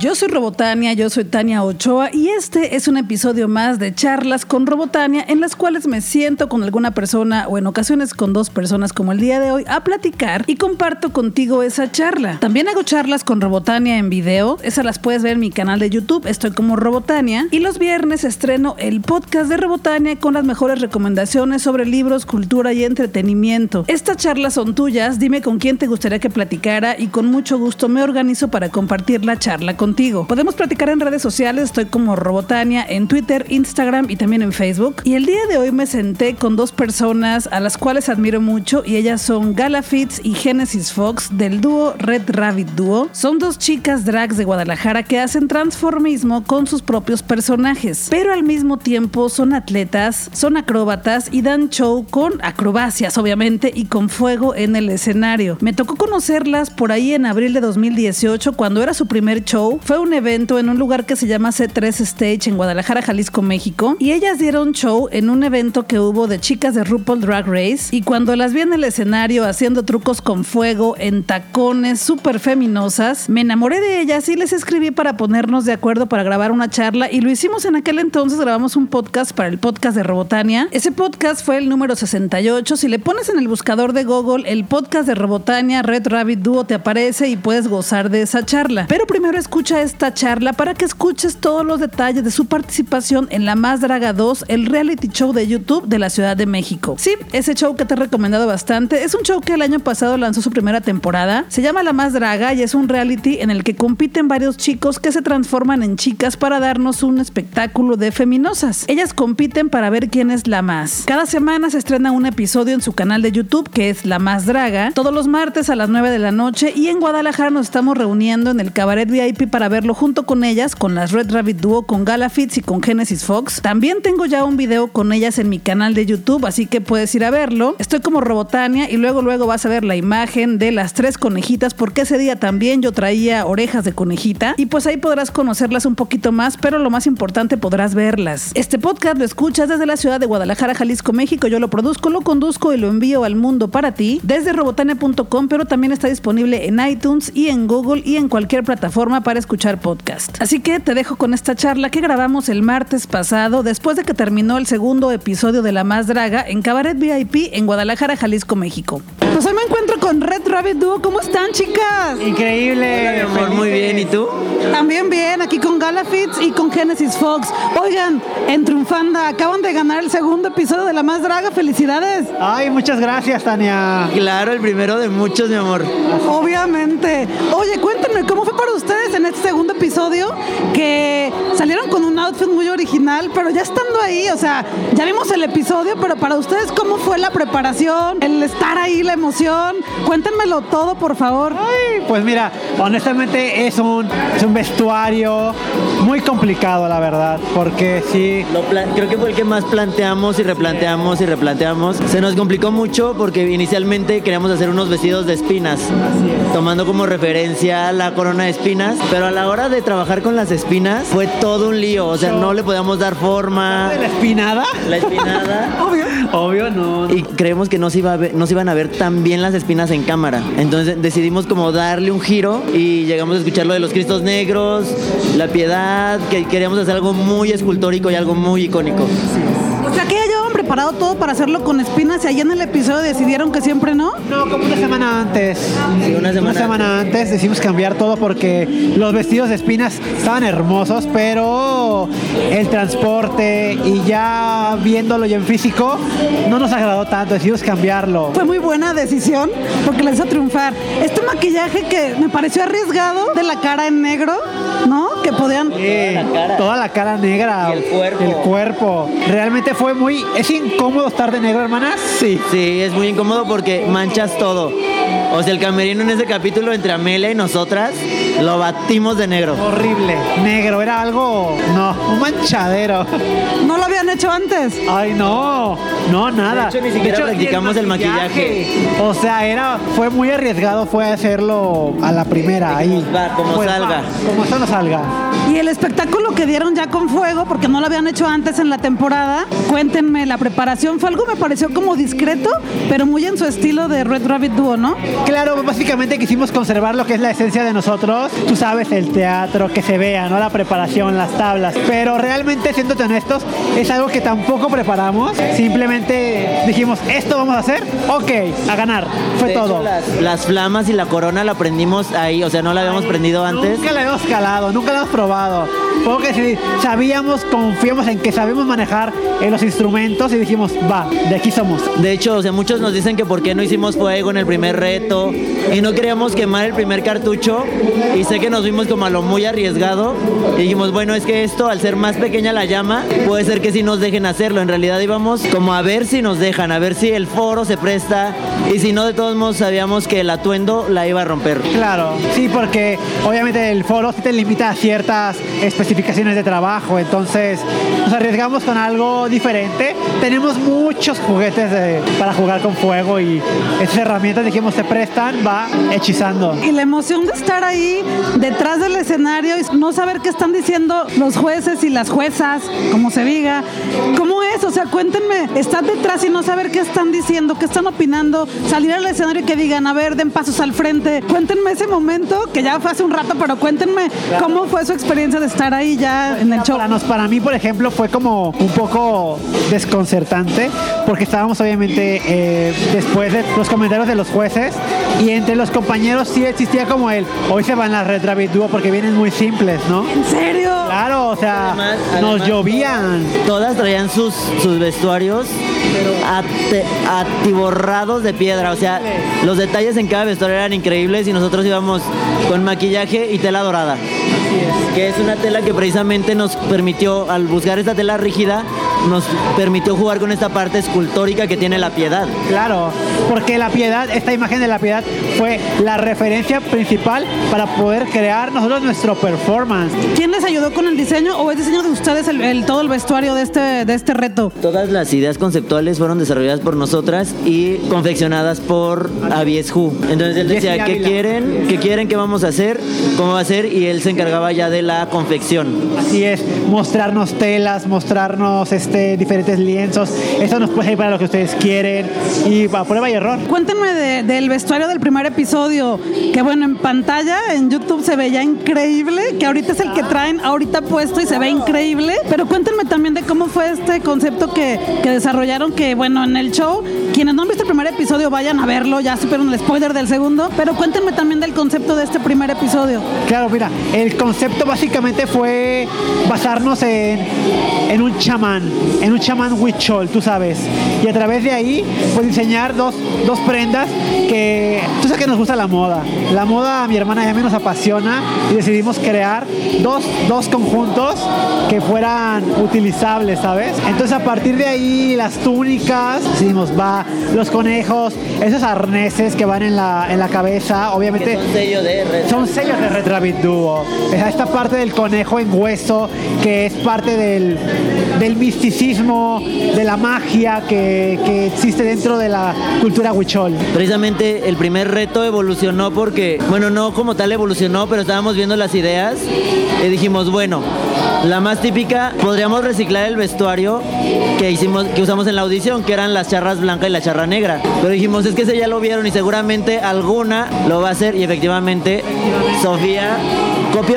Yo soy Robotania, yo soy Tania Ochoa y este es un episodio más de charlas con Robotania en las cuales me siento con alguna persona o en ocasiones con dos personas como el día de hoy a platicar y comparto contigo esa charla. También hago charlas con Robotania en video, esas las puedes ver en mi canal de YouTube, estoy como Robotania y los viernes estreno el podcast de Robotania con las mejores recomendaciones sobre libros, cultura y entretenimiento. Estas charlas son tuyas, dime con quién te gustaría que platicara y con mucho gusto me organizo para compartir la charla Podemos platicar en redes sociales, estoy como Robotania en Twitter, Instagram y también en Facebook. Y el día de hoy me senté con dos personas a las cuales admiro mucho y ellas son Gala Fitz y Genesis Fox del dúo Red Rabbit Duo. Son dos chicas drags de Guadalajara que hacen transformismo con sus propios personajes, pero al mismo tiempo son atletas, son acróbatas y dan show con acrobacias obviamente y con fuego en el escenario. Me tocó conocerlas por ahí en abril de 2018 cuando era su primer show. Fue un evento en un lugar que se llama C3 Stage en Guadalajara, Jalisco, México. Y ellas dieron show en un evento que hubo de chicas de RuPaul Drag Race. Y cuando las vi en el escenario haciendo trucos con fuego, en tacones, súper feminosas, me enamoré de ellas y les escribí para ponernos de acuerdo para grabar una charla. Y lo hicimos en aquel entonces, grabamos un podcast para el podcast de Robotania. Ese podcast fue el número 68. Si le pones en el buscador de Google el podcast de Robotania, Red Rabbit Duo te aparece y puedes gozar de esa charla. Pero primero escucha esta charla para que escuches todos los detalles de su participación en La Más Draga 2, el reality show de YouTube de la Ciudad de México. Sí, ese show que te he recomendado bastante es un show que el año pasado lanzó su primera temporada. Se llama La Más Draga y es un reality en el que compiten varios chicos que se transforman en chicas para darnos un espectáculo de feminosas. Ellas compiten para ver quién es la más. Cada semana se estrena un episodio en su canal de YouTube que es La Más Draga, todos los martes a las 9 de la noche y en Guadalajara nos estamos reuniendo en el Cabaret VIP para verlo junto con ellas, con las Red Rabbit Duo, con Gala Fitz y con Genesis Fox. También tengo ya un video con ellas en mi canal de YouTube, así que puedes ir a verlo. Estoy como Robotania y luego luego vas a ver la imagen de las tres conejitas porque ese día también yo traía orejas de conejita y pues ahí podrás conocerlas un poquito más, pero lo más importante podrás verlas. Este podcast lo escuchas desde la ciudad de Guadalajara, Jalisco, México. Yo lo produzco, lo conduzco y lo envío al mundo para ti desde robotania.com, pero también está disponible en iTunes y en Google y en cualquier plataforma para escuchar podcast. Así que te dejo con esta charla que grabamos el martes pasado después de que terminó el segundo episodio de La Más Draga en Cabaret VIP en Guadalajara, Jalisco, México. Pues hoy me encuentro con Red Rabbit Duo. ¿Cómo están, chicas? Increíble. Hola, mi amor, muy bien. ¿Y tú? También bien, aquí con Gala Fitz y con Genesis Fox. Oigan, en Triunfanda acaban de ganar el segundo episodio de La Más Draga. ¡Felicidades! Ay, muchas gracias, Tania. Claro, el primero de muchos, mi amor. Obviamente. Oye, cuéntenme, ¿cómo fue para ustedes en este segundo episodio que salieron con un outfit muy original, pero ya estando ahí, o sea, ya vimos el episodio, pero para ustedes, ¿cómo fue la preparación, el estar ahí, la emoción? Cuéntenmelo todo, por favor. Ay, pues mira, honestamente es un, es un vestuario muy complicado, la verdad, porque sí. Lo creo que fue el que más planteamos y replanteamos y replanteamos. Se nos complicó mucho porque inicialmente queríamos hacer unos vestidos de espinas, tomando como referencia la corona de espinas, pero a la hora de trabajar con las espinas fue todo un lío, o sea, no le podíamos dar forma. ¿La espinada? La espinada. Obvio. Obvio, no. no. Y creemos que no se, iba a ver- no se iban a ver tan bien las espinas en cámara. Entonces decidimos como darle un giro y llegamos a escuchar lo de los Cristos Negros, la piedad, que queríamos hacer algo muy escultórico y algo muy icónico. O sea, que preparado todo para hacerlo con espinas y ahí en el episodio decidieron que siempre no. No, como una semana antes. Sí, una semana antes decidimos cambiar todo porque los vestidos de espinas estaban hermosos, pero el transporte y ya viéndolo ya en físico no nos agradó tanto, decidimos cambiarlo. Fue muy buena decisión porque la hizo triunfar. Este maquillaje que me pareció arriesgado de la cara en negro, ¿no? Que podían... Sí, la cara. toda la cara negra. Y el cuerpo. El cuerpo. Realmente fue muy... ¿Es incómodo estar de negro, hermanas? Sí. Sí, es muy incómodo porque manchas todo. O sea, el camerino en ese capítulo entre Amelia y nosotras lo batimos de negro. Horrible. Negro, era algo... No, un manchadero. No lo habían hecho antes. Ay, no. No, nada. De hecho, ni siquiera practicamos el maquillaje. O sea, era, fue muy arriesgado, fue hacerlo a la primera ahí. va, como Pues salga. Como esto no salga. Y el espectáculo que dieron ya con fuego, porque no lo habían hecho antes en la temporada, cuéntenme, la preparación fue algo me pareció como discreto, pero muy en su estilo de Red Rabbit Duo, ¿no? Claro, básicamente quisimos conservar lo que es la esencia de nosotros. Tú sabes, el teatro, que se vea, ¿no? La preparación, las tablas. Pero realmente, siéndote honestos, es algo que tampoco preparamos. Simplemente dijimos, esto vamos a hacer, ok, a ganar. Fue De hecho, todo. las, las flamas y la corona la prendimos ahí, o sea, no la habíamos prendido antes. Nunca la hemos calado, nunca la hemos probado. Porque sí, sabíamos, confiamos en que sabemos manejar eh, los instrumentos y dijimos, va, de aquí somos. De hecho, o sea, muchos nos dicen que por qué no hicimos fuego en el primer reto y no queríamos quemar el primer cartucho y sé que nos vimos como a lo muy arriesgado y dijimos, bueno, es que esto al ser más pequeña la llama, puede ser que sí nos dejen hacerlo. En realidad íbamos como a ver si nos dejan, a ver si el foro se presta y si no, de todos modos sabíamos que el atuendo la iba a romper. Claro, sí, porque obviamente el foro sí te limita a ciertas especificaciones de trabajo, entonces nos arriesgamos con algo diferente. Tenemos muchos juguetes de- para jugar con fuego y esas herramientas dijimos se prestan, va hechizando. Y la emoción de estar ahí detrás del escenario y no saber qué están diciendo los jueces y las juezas, como se diga. ¿Cómo es? O sea, cuéntenme, estar detrás y no saber qué están diciendo, qué están opinando, salir al escenario y que digan, a ver, den pasos al frente. Cuéntenme ese momento, que ya fue hace un rato, pero cuéntenme cómo fue su experiencia de estar ahí ya en el show. Para, nos, para mí, por ejemplo, fue como un poco desconcertante porque estábamos obviamente eh, después de los comentarios de los jueces y entre los compañeros sí existía como el hoy se van las Red Rabbit Duo porque vienen muy simples, ¿no? ¿En serio? Claro, o sea, Además- nos llovían. Todas traían sus, sus vestuarios atiborrados de piedra. O sea, los detalles en cada vestuario eran increíbles y nosotros íbamos con maquillaje y tela dorada. Que es una tela que precisamente nos permitió, al buscar esta tela rígida, nos permitió jugar con esta parte escultórica que tiene la piedad. Claro, porque la piedad, esta imagen de la piedad fue la referencia principal para poder crear nosotros nuestro performance. ¿Quién les ayudó con el diseño o es diseño de ustedes el, el- todo el vestuario de este, de este reto? Todas las ideas conceptuales fueron desarrolladas por nosotras y confeccionadas por Avies Who. Entonces él decía, ¿qué quieren? ¿Qué quieren? ¿Qué vamos a hacer? ¿Cómo va a ser? Y él se encargaba ya de la confección. Así es, mostrarnos telas, mostrarnos este, diferentes lienzos. Esto nos puede ir para lo que ustedes quieren y a prueba y error. Cuéntenme de- del vestuario del primer episodio, que bueno, en pantalla, en YouTube se veía increíble, que ahorita es el que traen ahorita puesto y se ve increíble, pero cuéntenme también de cómo fue este concepto que, que desarrollaron, que bueno, en el show, quienes no han visto el primer episodio vayan a verlo, ya supieron el spoiler del segundo, pero cuéntenme también del concepto de este primer episodio. Claro, mira, el concepto básicamente fue basarnos en, en un chamán, en un chamán huichol, tú sabes. Y a través de ahí, pues diseñar dos, dos prendas que, tú sabes que nos gusta la moda. La moda a mi hermana y a mí nos apasiona y decidimos crear dos, dos conjuntos que fueran utilizables, ¿sabes? Entonces a partir de ahí, las túnicas, decidimos, va, los conejos, esos arneses que van en la, en la cabeza, obviamente... Son sello de red. Son sellos de Red Rabbit Duo. Es Esta parte del conejo en hueso, que es parte del, del misticismo, de la magia que, que existe dentro de la cultura huichol. Precisamente el primer reto evolucionó porque, bueno, no como tal evolucionó, pero estábamos viendo las ideas y dijimos, bueno, la más típica, podríamos reciclar el vestuario que hicimos, que usamos en la audición, que eran las charras blanca y la charra negra. Pero dijimos, es que ese ya lo vieron y seguramente alguna lo va a hacer y efectivamente Sofía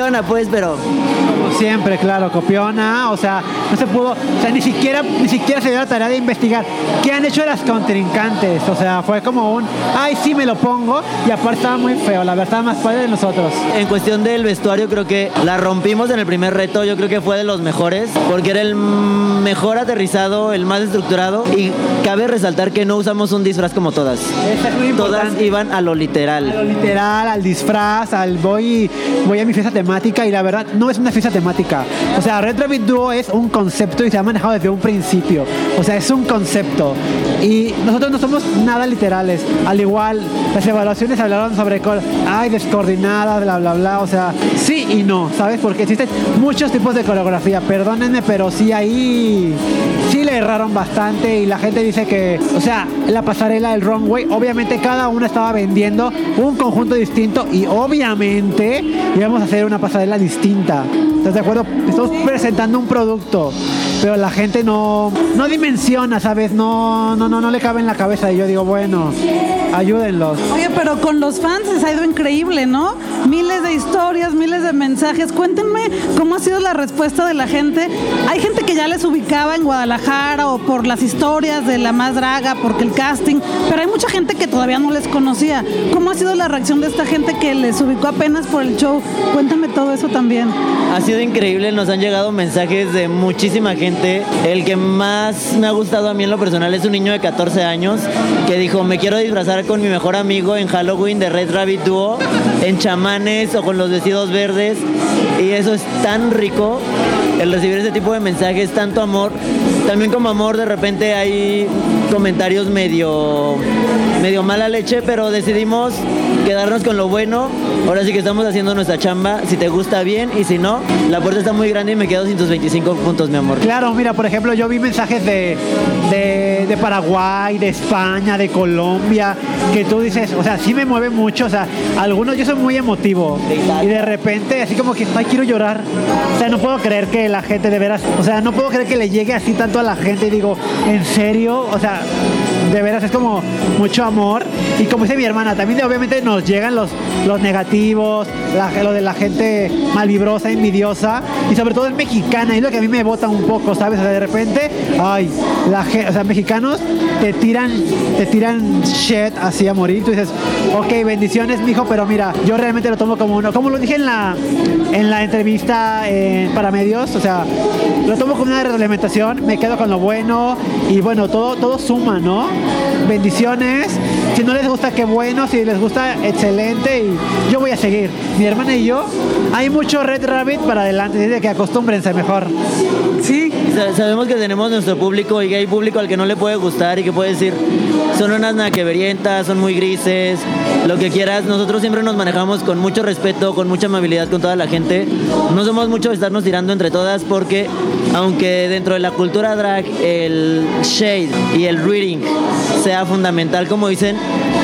copiona pues, pero Como siempre, claro, copiona, o sea, no se pudo, o sea, ni siquiera, ni siquiera se dio la tarea de investigar qué han hecho las contrincantes, o sea, fue como un, ay, sí me lo pongo, y aparte estaba muy feo, la verdad, más padre de nosotros. En cuestión del vestuario creo que la rompimos en el primer reto, yo creo que fue de los mejores, porque era el mejor aterrizado, el más estructurado y cabe resaltar que no usamos un disfraz como todas. Eso es muy Todas iban a lo A lo literal. literal, al disfraz, al voy, voy a mi fiesta temática y la verdad no es una fiesta temática. O sea, Red Rabbit Duo es un concepto y se ha manejado desde un principio. O sea, es un concepto. Y nosotros no somos nada literales. Al igual, las evaluaciones hablaron sobre, ay, descoordinadas, bla, bla, bla. O sea, sí y no, ¿sabes? Porque existen muchos tipos de coreografía. Perdónenme, pero sí ahí, sí le erraron bastante y la gente dice que, o sea, la pasarela del wrong way, obviamente cada uno estaba vendiendo un conjunto distinto y obviamente íbamos a hacer una pasarela distinta. ¿Estás de acuerdo? Estamos presentando un producto pero la gente no, no dimensiona, ¿sabes? No, no, no, no le cabe en la cabeza. Y yo digo, bueno, ayúdenlos. Oye, pero con los fans les ha ido increíble, ¿no? Miles de historias, miles de mensajes. Cuéntenme cómo ha sido la respuesta de la gente. Hay gente que ya les ubicaba en Guadalajara o por las historias de La Más Draga, porque el casting, pero hay mucha gente que todavía no les conocía. ¿Cómo ha sido la reacción de esta gente que les ubicó apenas por el show? Cuéntame todo eso también. Ha sido increíble, nos han llegado mensajes de muchísima gente el que más me ha gustado a mí en lo personal es un niño de 14 años que dijo, me quiero disfrazar con mi mejor amigo en Halloween de Red Rabbit Duo, en chamanes o con los vestidos verdes. Y eso es tan rico, el recibir ese tipo de mensajes, tanto amor. También como amor, de repente hay comentarios medio, medio mala leche, pero decidimos quedarnos con lo bueno. Ahora sí que estamos haciendo nuestra chamba. Si te gusta bien y si no, la puerta está muy grande y me quedo sin tus 25 puntos, mi amor. Claro, mira, por ejemplo, yo vi mensajes de, de, Paraguay, de España, de Colombia, que tú dices, o sea, sí me mueve mucho. O sea, algunos yo soy muy emotivo. y de repente, así como que, ay, quiero llorar. O sea, no puedo creer que la gente de veras, o sea, no puedo creer que le llegue así tanto a la gente y digo, ¿en serio? O sea, de veras es como mucho amor. Y como dice mi hermana, también obviamente nos llegan los, los negativos, lo de la gente malvibrosa, envidiosa, y sobre todo es mexicana, y lo que a mí me bota un poco, ¿sabes? O sea, de repente, ay, la o sea, mexicanos te tiran, te tiran shit así a morir. Tú dices, ok, bendiciones, mijo, pero mira, yo realmente lo tomo como uno, como lo dije en la, en la entrevista para medios, o sea, lo tomo como una reglamentación, me quedo con lo bueno, y bueno, todo, todo suma, ¿no? Bendiciones. Si no les gusta, qué bueno. Si les gusta, excelente. Y yo voy a seguir. Mi hermana y yo, hay mucho Red Rabbit para adelante. Dice que acostúmbrense mejor. Sí. Sabemos que tenemos nuestro público y hay público al que no le puede gustar y que puede decir, son unas naqueverientas, son muy grises, lo que quieras. Nosotros siempre nos manejamos con mucho respeto, con mucha amabilidad con toda la gente. No somos mucho de estarnos tirando entre todas porque, aunque dentro de la cultura drag el shade y el reading sea fundamental, como dicen,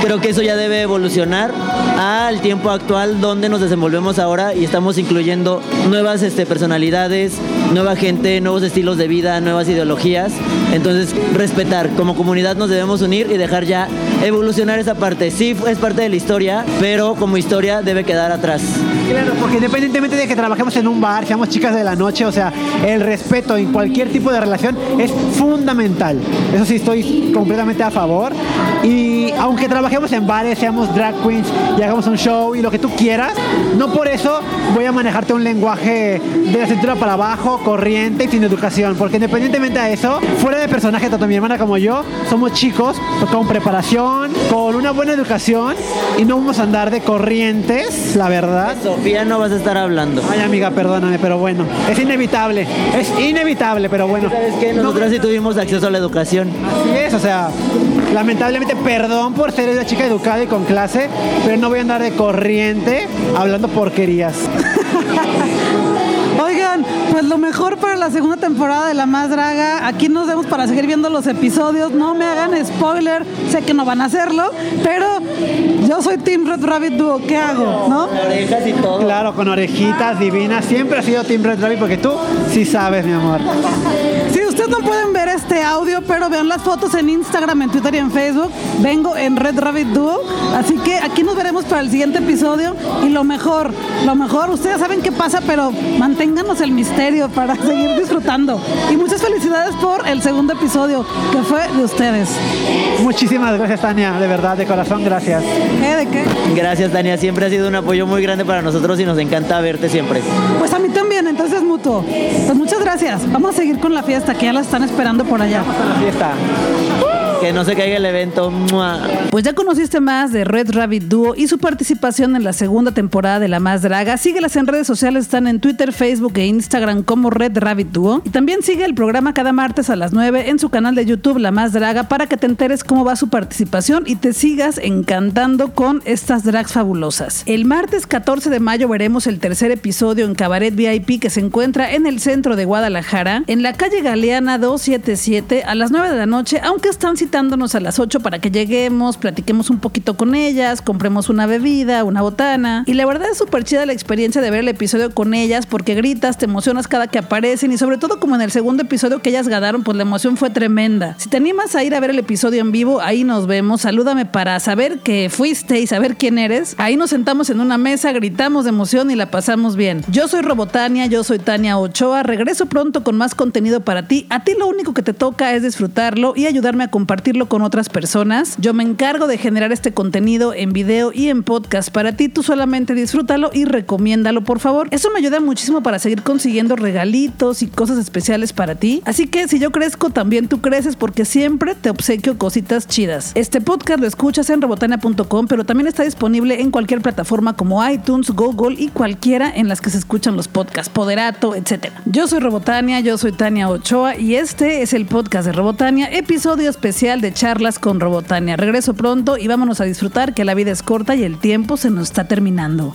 creo que eso ya debe evolucionar al tiempo actual donde nos desenvolvemos ahora y estamos incluyendo nuevas este, personalidades, nueva gente, nuevos estilos de vida, nuevas ideologías. Entonces, respetar. Como comunidad nos debemos unir y dejar ya evolucionar esa parte. Sí, es parte de la historia, pero como historia debe quedar atrás. Claro, porque independientemente de que trabajemos en un bar, seamos chicas de la noche, o sea, el respeto en cualquier tipo de relación es fundamental. Eso sí, estoy completamente a favor. Y aunque trabajemos en bares, seamos drag queens y hagamos un show y lo que tú quieras, no por eso voy a manejarte un lenguaje de la cintura para abajo, corriente y sin educación. Porque independientemente de eso, fuera de personaje, tanto mi hermana como yo, somos chicos con preparación, con una buena educación y no vamos a andar de corrientes, la verdad. Sofía, no vas a estar hablando. Ay, amiga, perdóname, pero bueno, es inevitable. Es inevitable, pero bueno. ¿Sabes qué? Nosotros sí tuvimos acceso a la educación. Así es, o sea, lamentablemente, perdón por ser una chica educada y con clase, pero no voy a andar de corriente hablando porquerías. Oigan, pues lo mejor para la segunda temporada de La Más Draga. Aquí nos vemos para seguir viendo los episodios. No me hagan spoiler, sé que no van a hacerlo, pero yo soy Team Red Rabbit Duo. ¿Qué hago? ¿No? Con orejas y todo. Claro, con orejitas divinas. Siempre ha sido Team Red Rabbit porque tú sí sabes, mi amor. Ustedes no pueden ver este audio, pero vean las fotos en Instagram, en Twitter y en Facebook. Vengo en Red Rabbit Duo. Así que aquí nos veremos para el siguiente episodio. Y lo mejor, lo mejor, ustedes saben qué pasa, pero manténganos el misterio para seguir disfrutando. Y muchas felicidades por el segundo episodio, que fue de ustedes. Muchísimas gracias, Tania, de verdad, de corazón, gracias. ¿Eh? ¿De qué? Gracias, Tania, siempre ha sido un apoyo muy grande para nosotros y nos encanta verte siempre. Pues a mí también, entonces mutuo. Pues muchas gracias. Vamos a seguir con la fiesta, que ya la están esperando por allá. La fiesta. Que no se caiga el evento. Pues ya conociste más de Red Rabbit Duo y su participación en la segunda temporada de La Más Draga. Síguelas en redes sociales, están en Twitter, Facebook e Instagram como Red Rabbit Duo. Y también sigue el programa cada martes a las 9 en su canal de YouTube La Más Draga para que te enteres cómo va su participación y te sigas encantando con estas drags fabulosas. El martes 14 de mayo veremos el tercer episodio en Cabaret VIP que se encuentra en el centro de Guadalajara, en la calle Galeana 277 a las 9 de la noche, aunque están a las 8 para que lleguemos, platiquemos un poquito con ellas, compremos una bebida, una botana. Y la verdad es súper chida la experiencia de ver el episodio con ellas porque gritas, te emocionas cada que aparecen y sobre todo como en el segundo episodio que ellas ganaron, pues la emoción fue tremenda. Si te animas a ir a ver el episodio en vivo, ahí nos vemos. Salúdame para saber que fuiste y saber quién eres. Ahí nos sentamos en una mesa, gritamos de emoción y la pasamos bien. Yo soy Robotania, yo soy Tania Ochoa. Regreso pronto con más contenido para ti. A ti lo único que te toca es disfrutarlo y ayudarme a compartirlo con otras personas. Yo me encargo de generar este contenido en video y en podcast para ti. Tú solamente disfrútalo y recomiéndalo, por favor. Eso me ayuda muchísimo para seguir consiguiendo regalitos y cosas especiales para ti. Así que si yo crezco, también tú creces porque siempre te obsequio cositas chidas. Este podcast lo escuchas en robotania.com, pero también está disponible en cualquier plataforma como iTunes, Google y cualquiera en las que se escuchan los podcasts, Poderato, etc. Yo soy Robotania, yo soy Tania Ochoa y este es el podcast de Robotania, episodio de charlas con Robotania. Regreso pronto y vámonos a disfrutar que la vida es corta y el tiempo se nos está terminando.